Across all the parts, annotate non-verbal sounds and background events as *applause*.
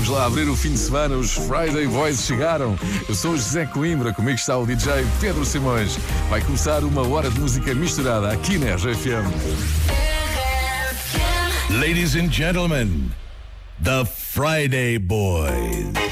Vamos lá abrir o fim de semana, os Friday Boys chegaram. Eu sou o José Coimbra, comigo está o DJ Pedro Simões. Vai começar uma hora de música misturada aqui na RFM. Ladies and gentlemen, the Friday Boys.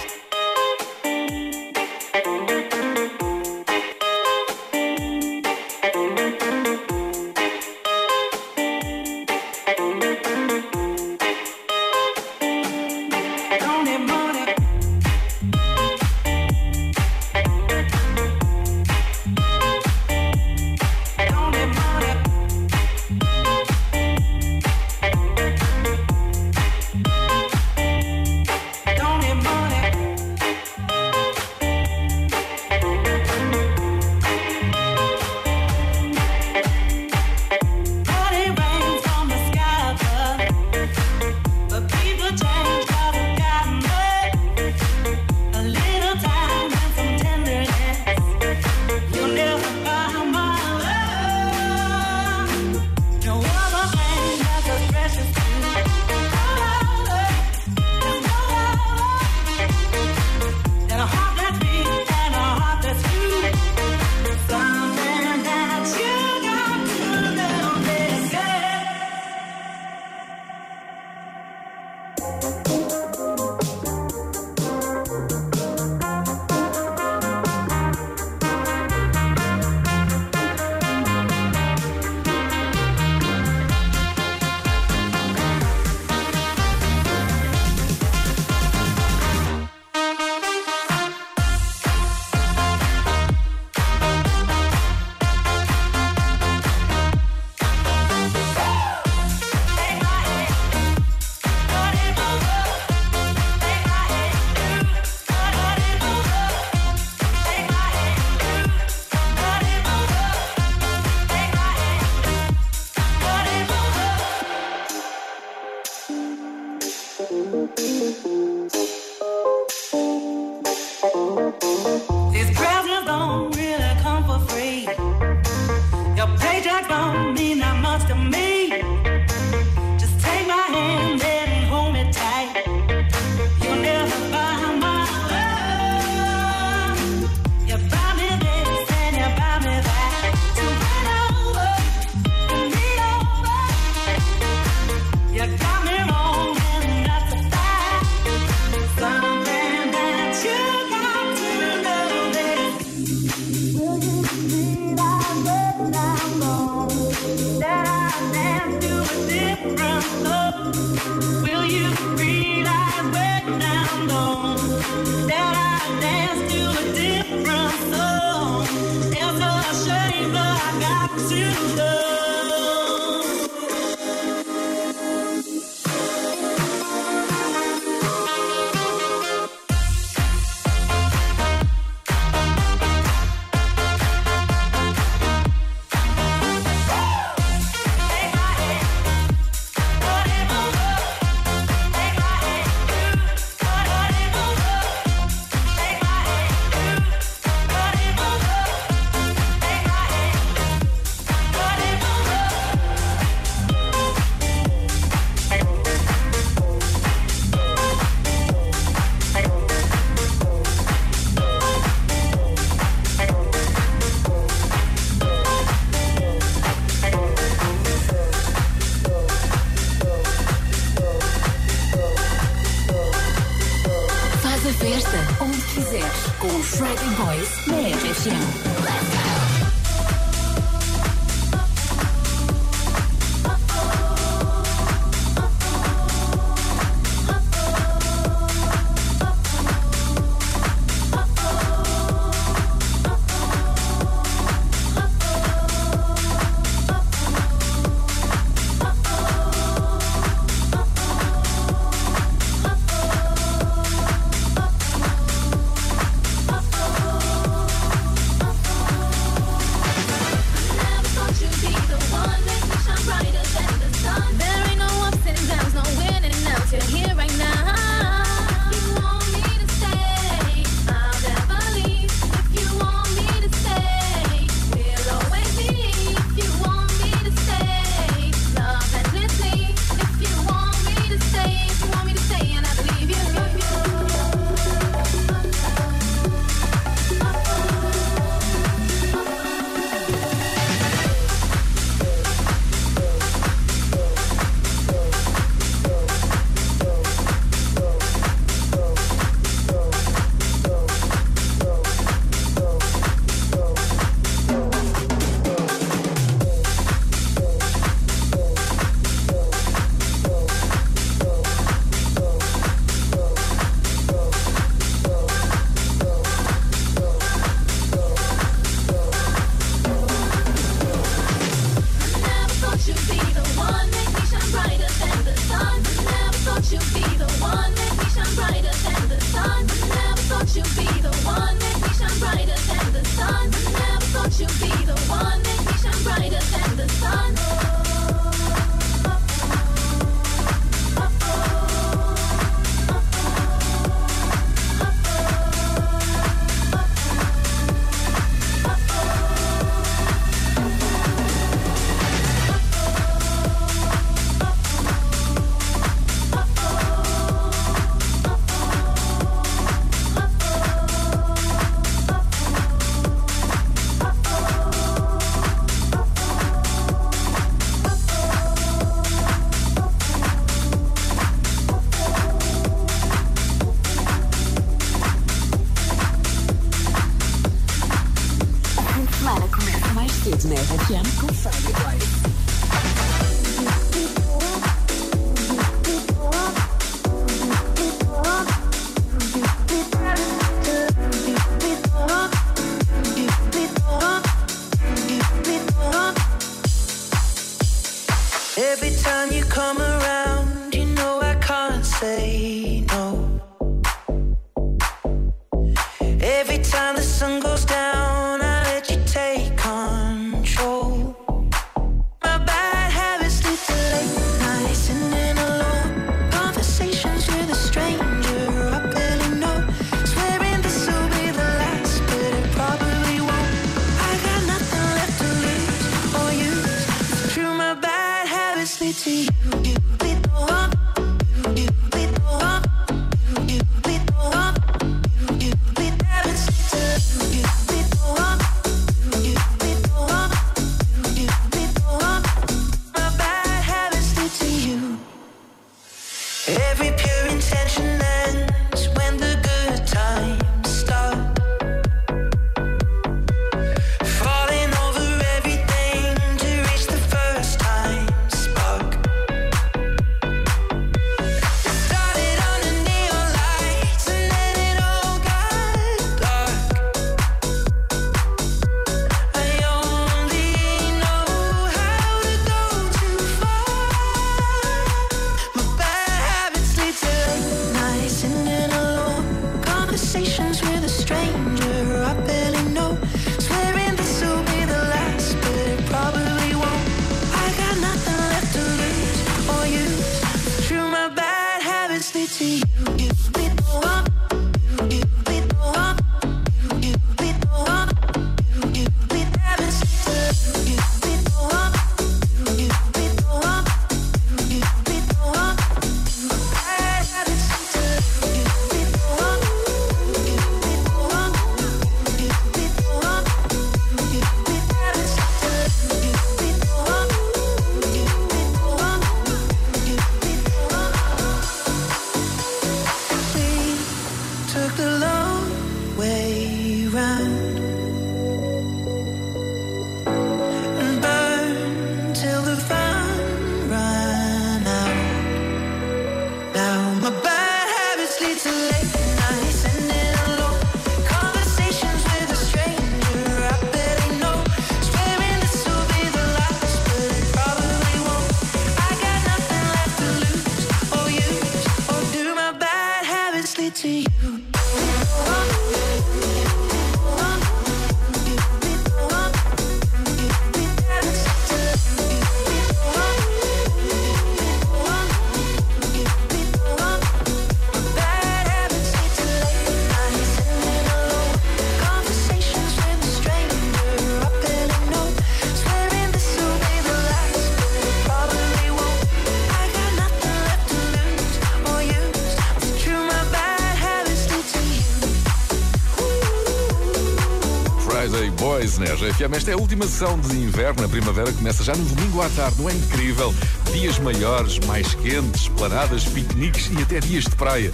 FM. Esta é a última sessão de inverno. A primavera começa já no domingo à tarde. Não é incrível? Dias maiores, mais quentes, planadas, piqueniques e até dias de praia.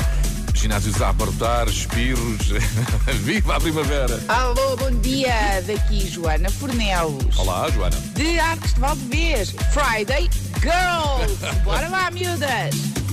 Ginásios a abarrotar, espirros. *laughs* Viva a primavera! Alô, bom dia! Daqui Joana Fornelos. Olá, Joana. De Arcos de Valdevez. Friday Girls. *laughs* Bora lá, miúdas!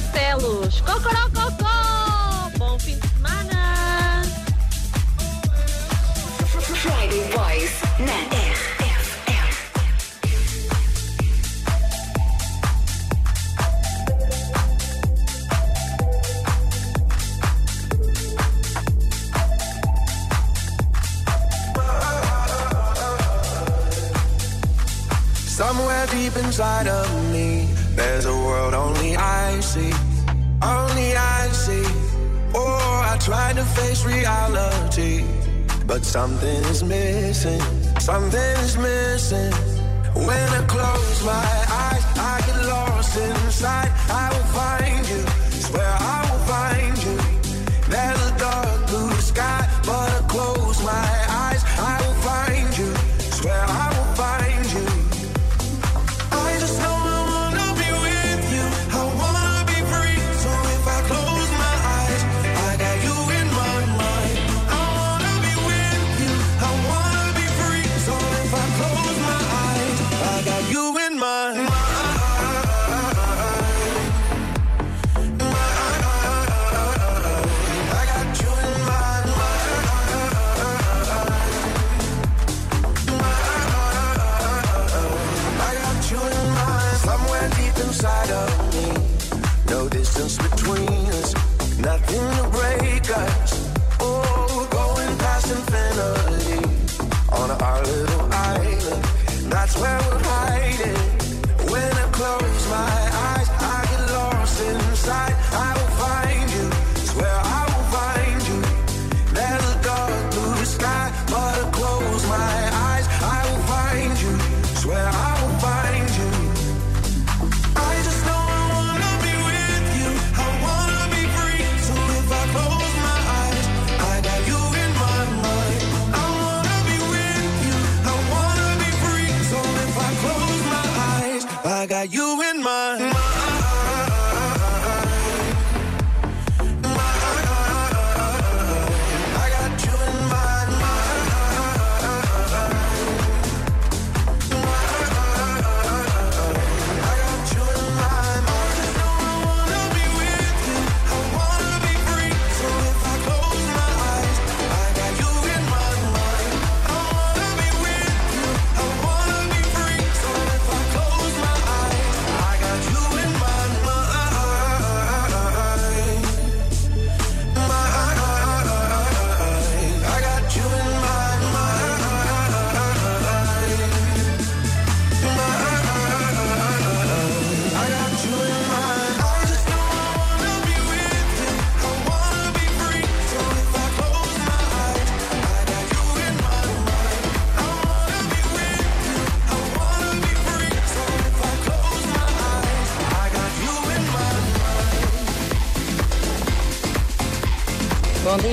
Barcelos. Cocorococó! Bom fim de semana! Friday Boys na Somewhere deep inside of me There's a world only I see, only I see. Oh, I try to face reality, but something is missing, something is missing. When I close my eyes, I get lost inside. I will find you, swear. I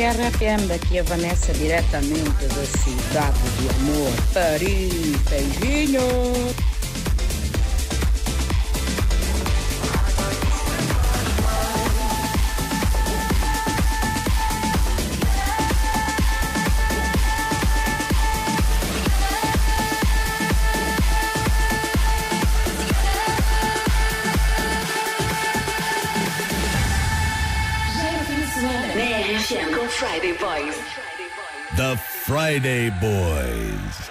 RFM, daqui a Vanessa diretamente da cidade do amor, Paris. Beijinho! Friday Boys.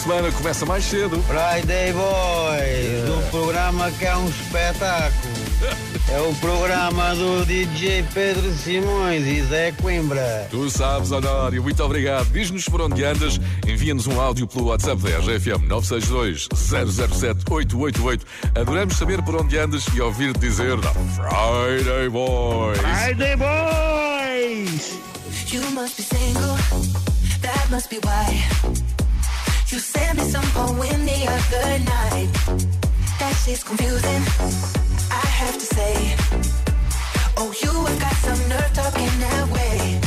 semana começa mais cedo. Friday Boys, do programa que é um espetáculo. É o programa do DJ Pedro Simões e Zé Coimbra. Tu sabes, Honório, muito obrigado. Diz-nos por onde andas, envia-nos um áudio pelo WhatsApp da RGFM 962 007 888. Adoramos saber por onde andas e ouvir-te dizer Friday Boys. Friday Boys! You must be single, that must be why. sent me some poem the other night. That shit's confusing, I have to say. Oh, you have got some nerve talking that way.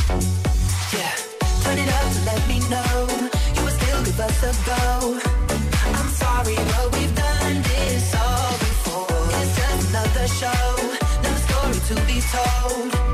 Yeah, turn it up, to let me know. You will still give us a go. I'm sorry, but we've done this all before. It's just another show, no story to be told.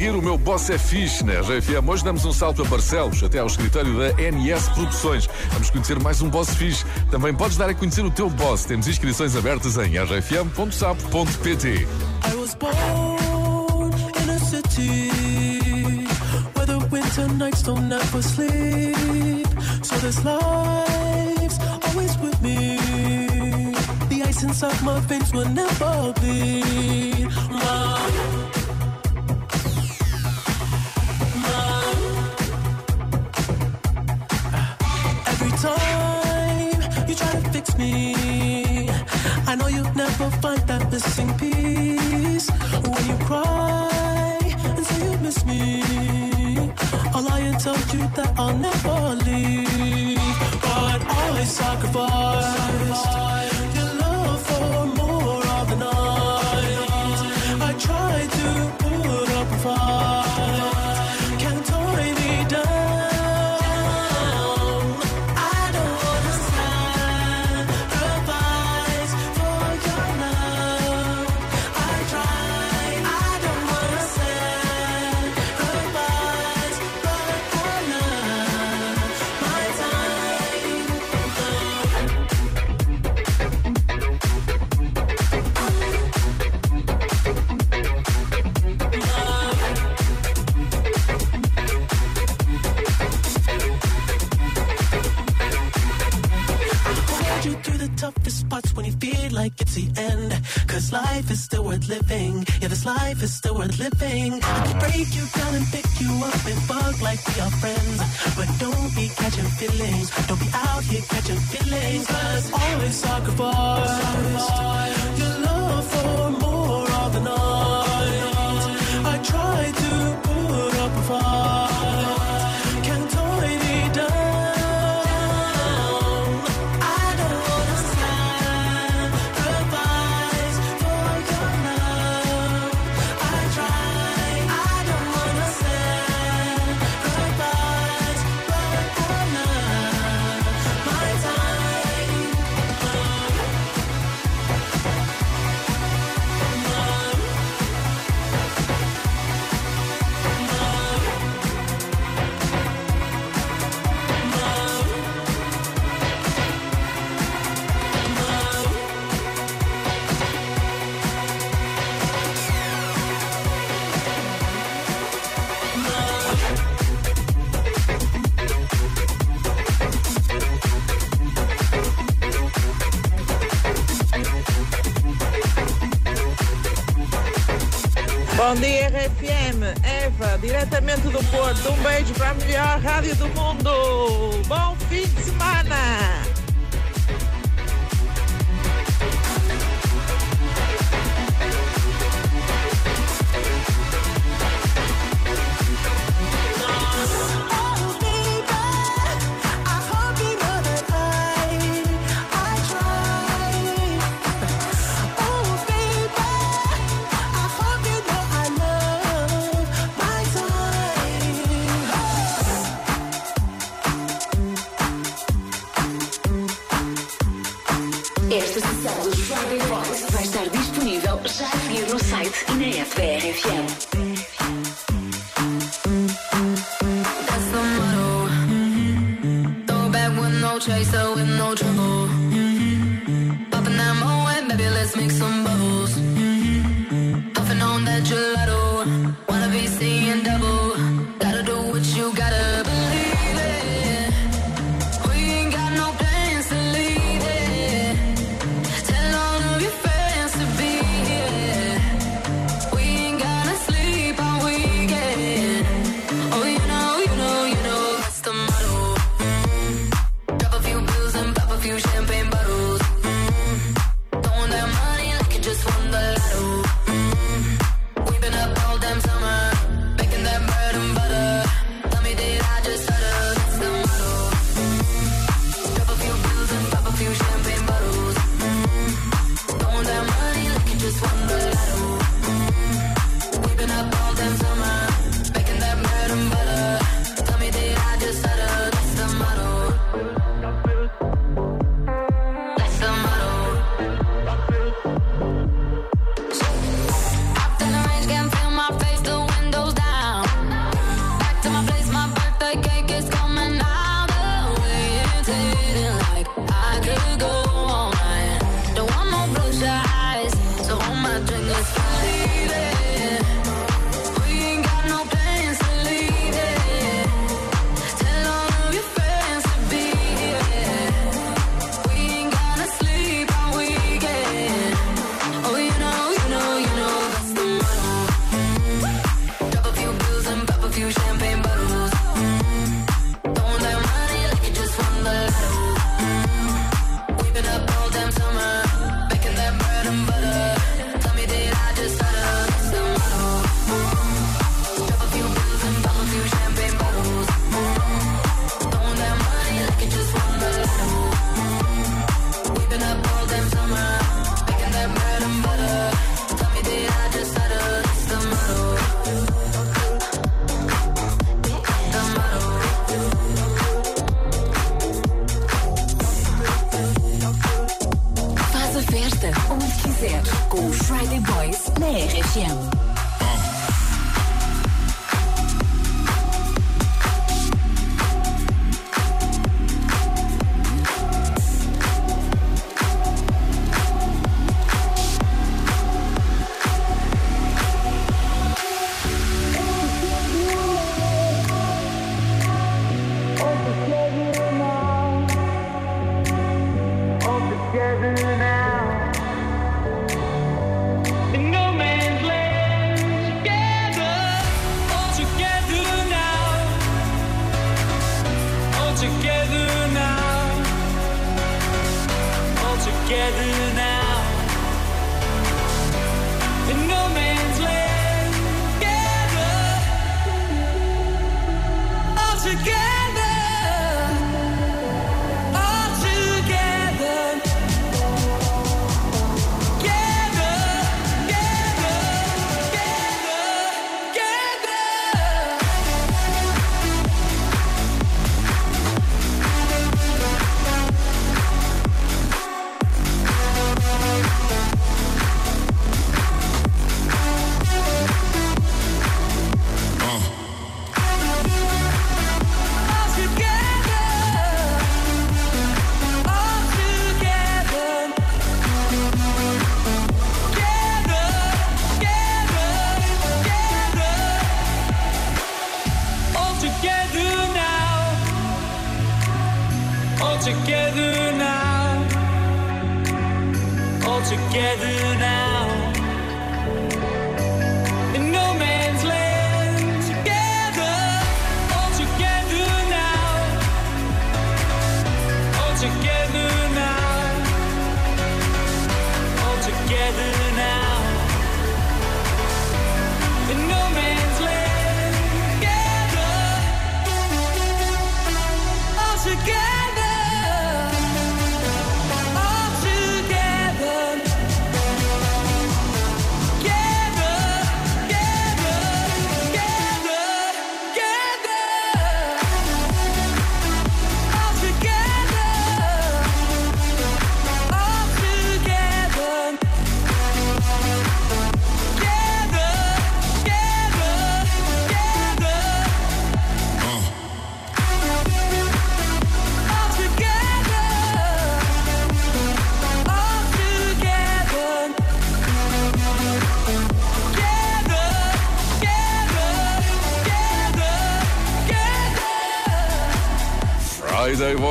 seguir, o meu boss é fixe né? na RFM. É Hoje damos um salto a Barcelos, até ao escritório da NS Produções. Vamos conhecer mais um boss fixe. Também podes dar a conhecer o teu boss. Temos inscrições abertas em rfm.sapo.pt. I was born in a city where the winter nights don't ever sleep. So this life's always with me. The ice inside my face will never bleed. My I know you'll never find that missing piece when you cry and say you miss me. I'll lie and tell you that I'll never leave, but I sacrifice. feel like it's the end. Cause life is still worth living. Yeah, this life is still worth living. I break you down and pick you up and fuck like we are friends. But don't be catching feelings. Don't be out here catching feelings. Cause always sacrificed your love for more of the night. I try to put up a fight. Porto. Um beijo para a melhor rádio do mundo. Bom fim de semana.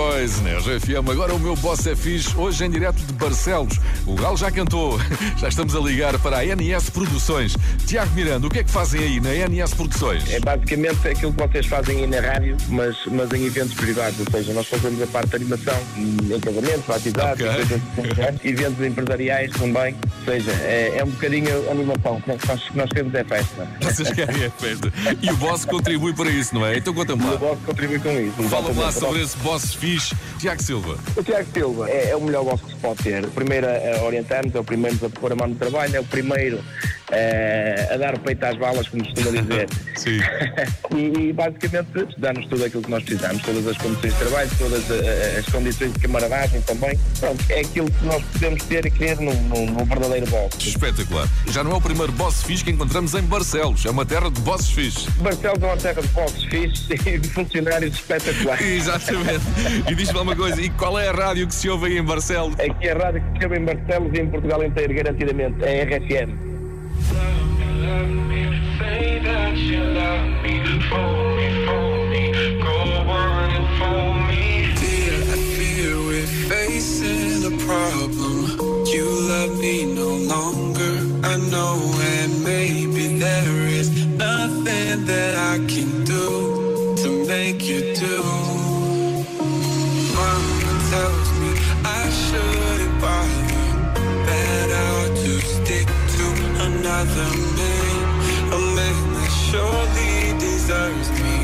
Boys, na RFM. Agora o meu boss é fixe, hoje em direto de Barcelos. O Gal já cantou, *laughs* já estamos a ligar para a NS Produções. Tiago Miranda, o que é que fazem aí na NS Produções? É basicamente aquilo que vocês fazem aí na rádio, mas, mas em eventos privados, ou seja, nós fazemos a parte de animação em casamentos, batizados, Ok. coisas- *laughs* eventos empresariais também, ou seja, é, é um bocadinho animação, que nós, que nós temos é festa. Vocês querem a festa. E o boss contribui para isso, não é? Então conta-me E o lá. boss contribui com isso. Fala-me lá sobre esse boss fixe. Tiago Silva. O Tiago Silva é, é o melhor boss que se pode ter. Primeiro a orientar-nos, é o primeiro a pôr a mão no trabalho, é o primeiro a dar o peito às balas, como costuma dizer. *laughs* Sim. *laughs* e, e, basicamente dá-nos tudo aquilo que nós precisamos, todas as condições de trabalho, todas eh, as condições de camaradagem também. Pronto, é aquilo que nós podemos ter e querer num, num, num verdadeiro boss. Espetacular. Já não é o primeiro boss fixe que encontramos em Barcelos. É uma terra de bosses fixes. Barcelos é uma terra de bosses fixes *laughs* e de funcionários espetaculares. Exatamente. E diz-me uma coisa, e qual é a rádio que se ouve aí em Barcelos? Aqui a rádio que se chama em Barcelos e em Portugal inteiro, garantidamente, é a RFM. Say that you love to another man, a man that surely deserves me,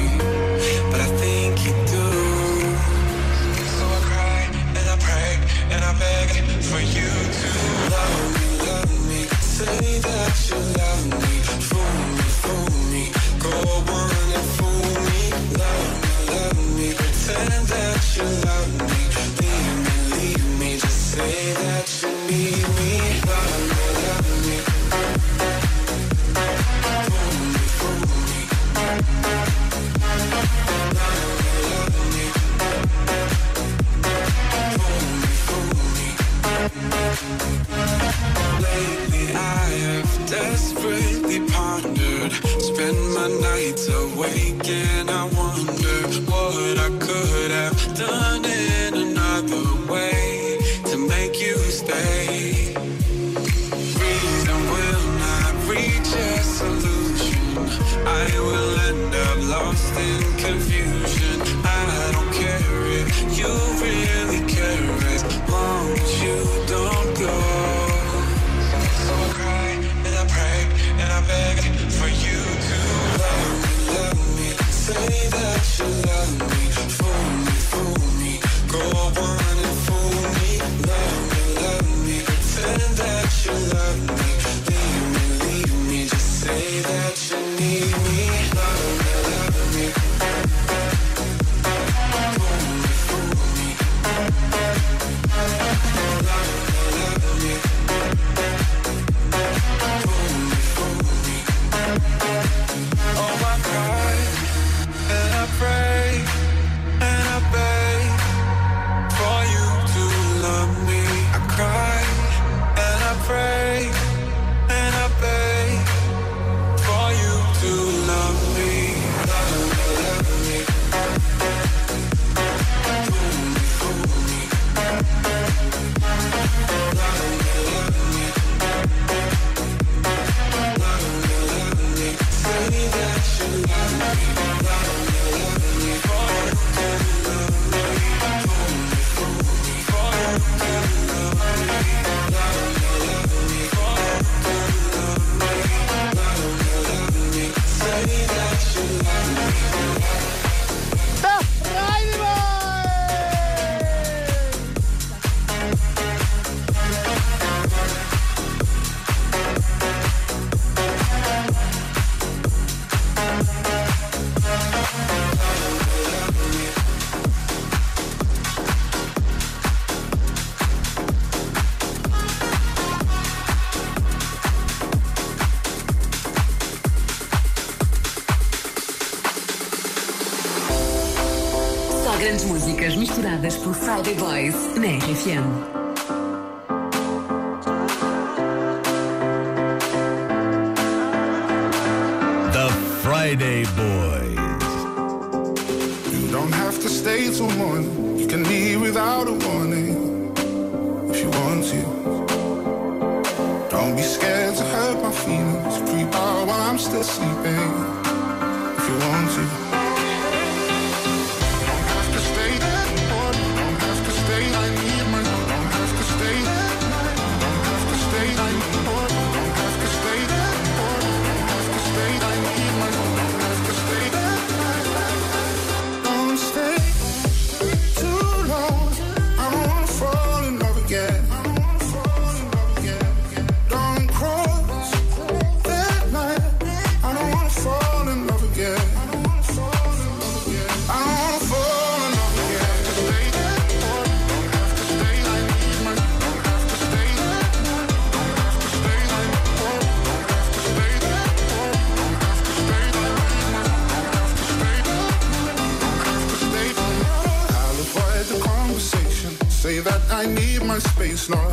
The Friday Boys. You don't have to stay till morning. You can leave without a warning if you want to. Don't be scared to hurt my feelings. Creep out while I'm still sleeping if you want to. waistline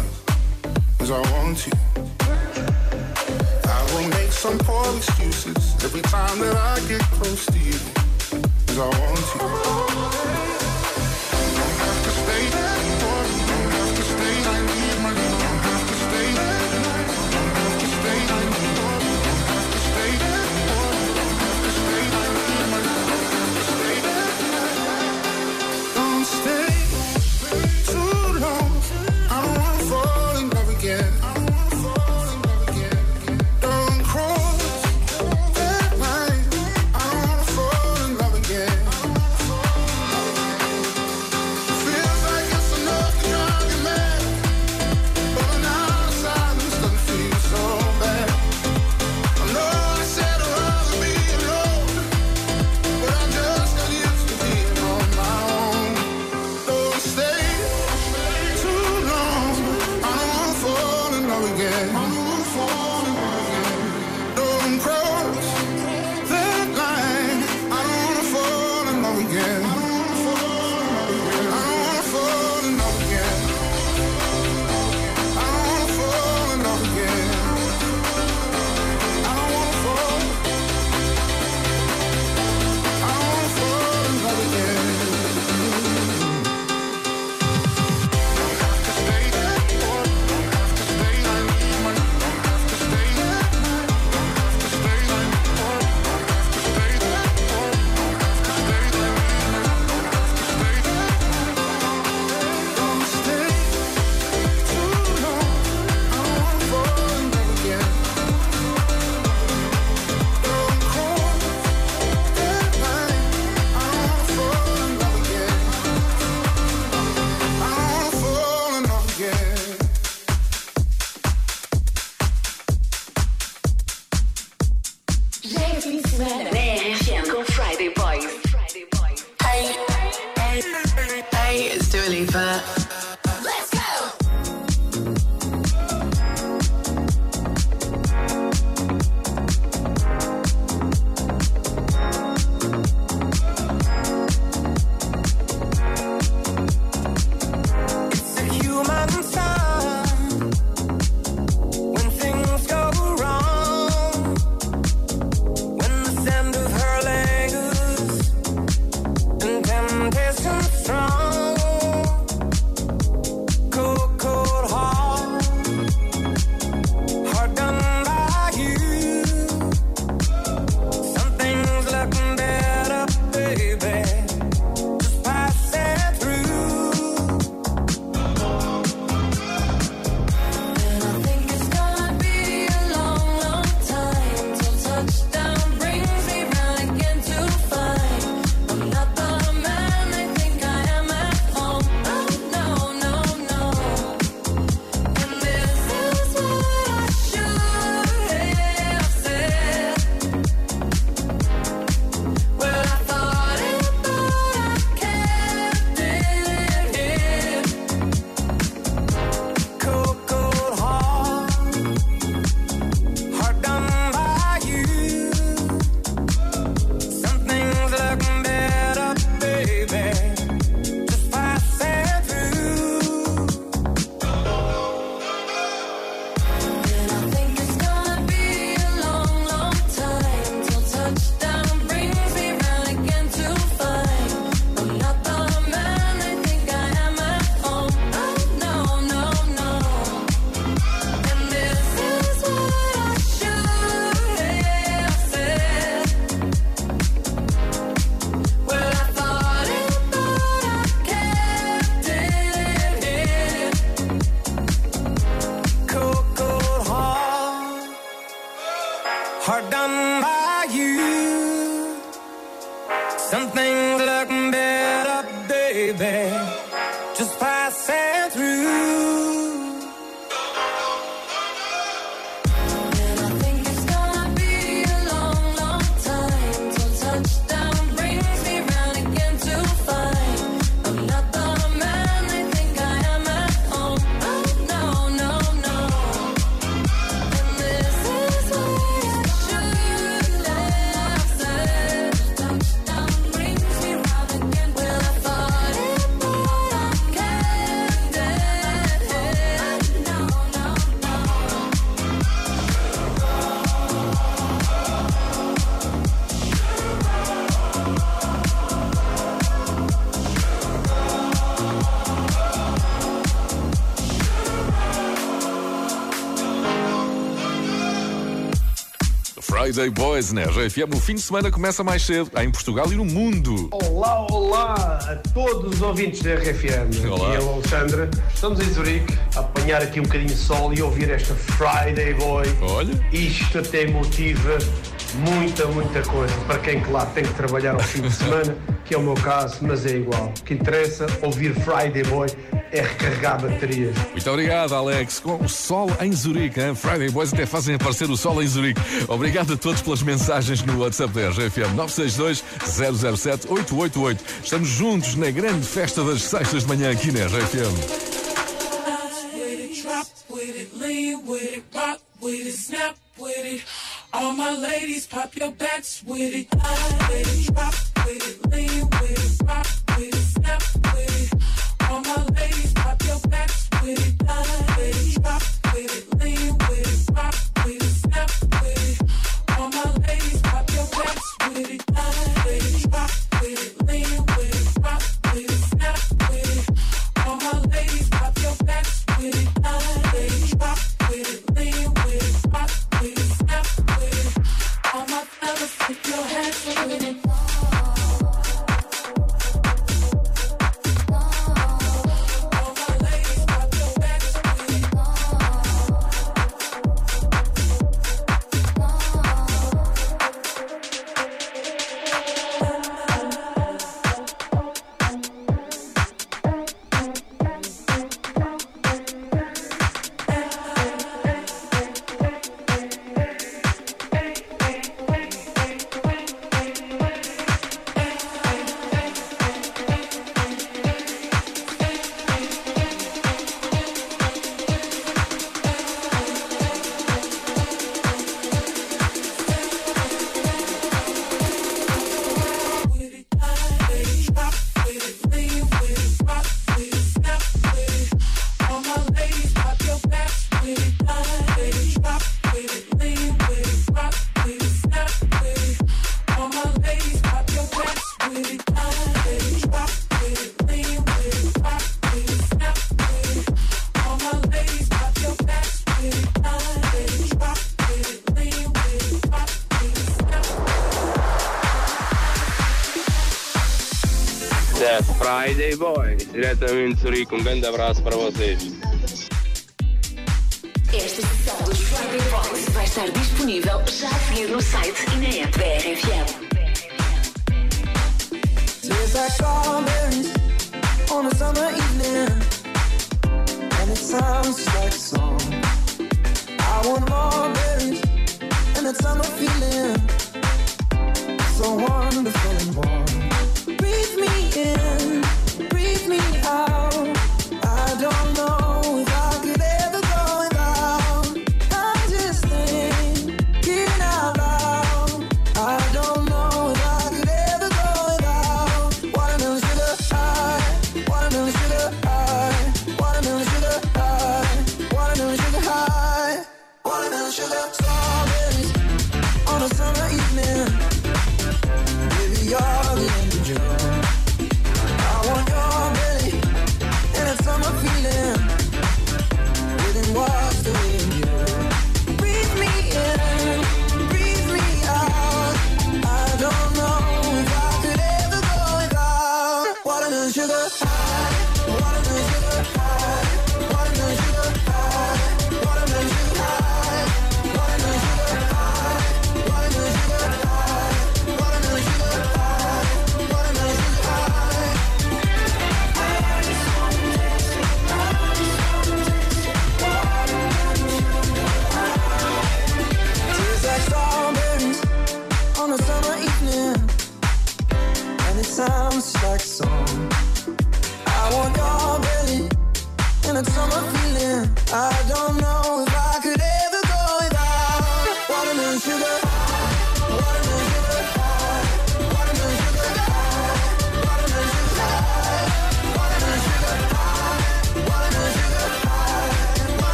Friday Boys na RFM. O fim de semana começa mais cedo, em Portugal e no mundo. Olá, olá a todos os ouvintes da RFM. Olá. Aqui é Alexandre. Estamos em Zurique a apanhar aqui um bocadinho de sol e ouvir esta Friday Boy. Olha. Isto até motiva muita, muita coisa. Para quem, claro, tem que trabalhar ao fim de semana, que é o meu caso, mas é igual. O que interessa, ouvir Friday Boy é recarregar baterias. Muito obrigado, Alex. Com o sol em Zurique, hein? Friday Boys até fazem aparecer o sol em Zurique. Obrigado a todos pelas mensagens no WhatsApp da RFM 962 007 888. Estamos juntos na grande festa das sextas de manhã aqui na it, drop with it, lean with it, rock with it, snap with it. All my ladies, pop your backs with it. With it, drop with it, lean with it, rock Friday Boys, diretamente de Zurique. Um grande abraço para vocês. Esta sessão dos Friday Boys vai estar disponível já a seguir no site e na app da RFM. Tastes like strawberries on a summer evening, and it sounds like a song. I want more berries and that summer feeling,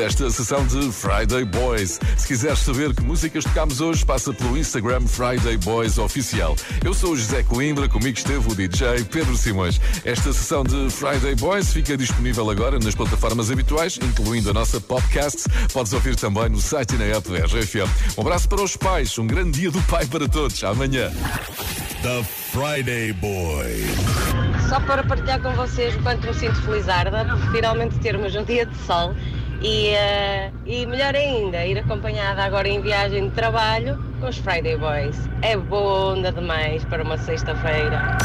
desta sessão de Friday Boys. Se quiseres saber que músicas tocámos hoje, passa pelo Instagram Friday Boys Oficial. Eu sou o José Coimbra, comigo esteve o DJ Pedro Simões. Esta sessão de Friday Boys fica disponível agora nas plataformas habituais, incluindo a nossa podcast. Podes ouvir também no site e na app da RFM. Um abraço para os pais, um grande dia do pai para todos. Amanhã. The Friday Boy. Só para partilhar com vocês o quanto me sinto felizarda por finalmente termos um dia de sol e, eh, e melhor ainda, ir acompanhada agora em viagem de trabalho com os Friday Boys. É bom demais para uma sexta-feira.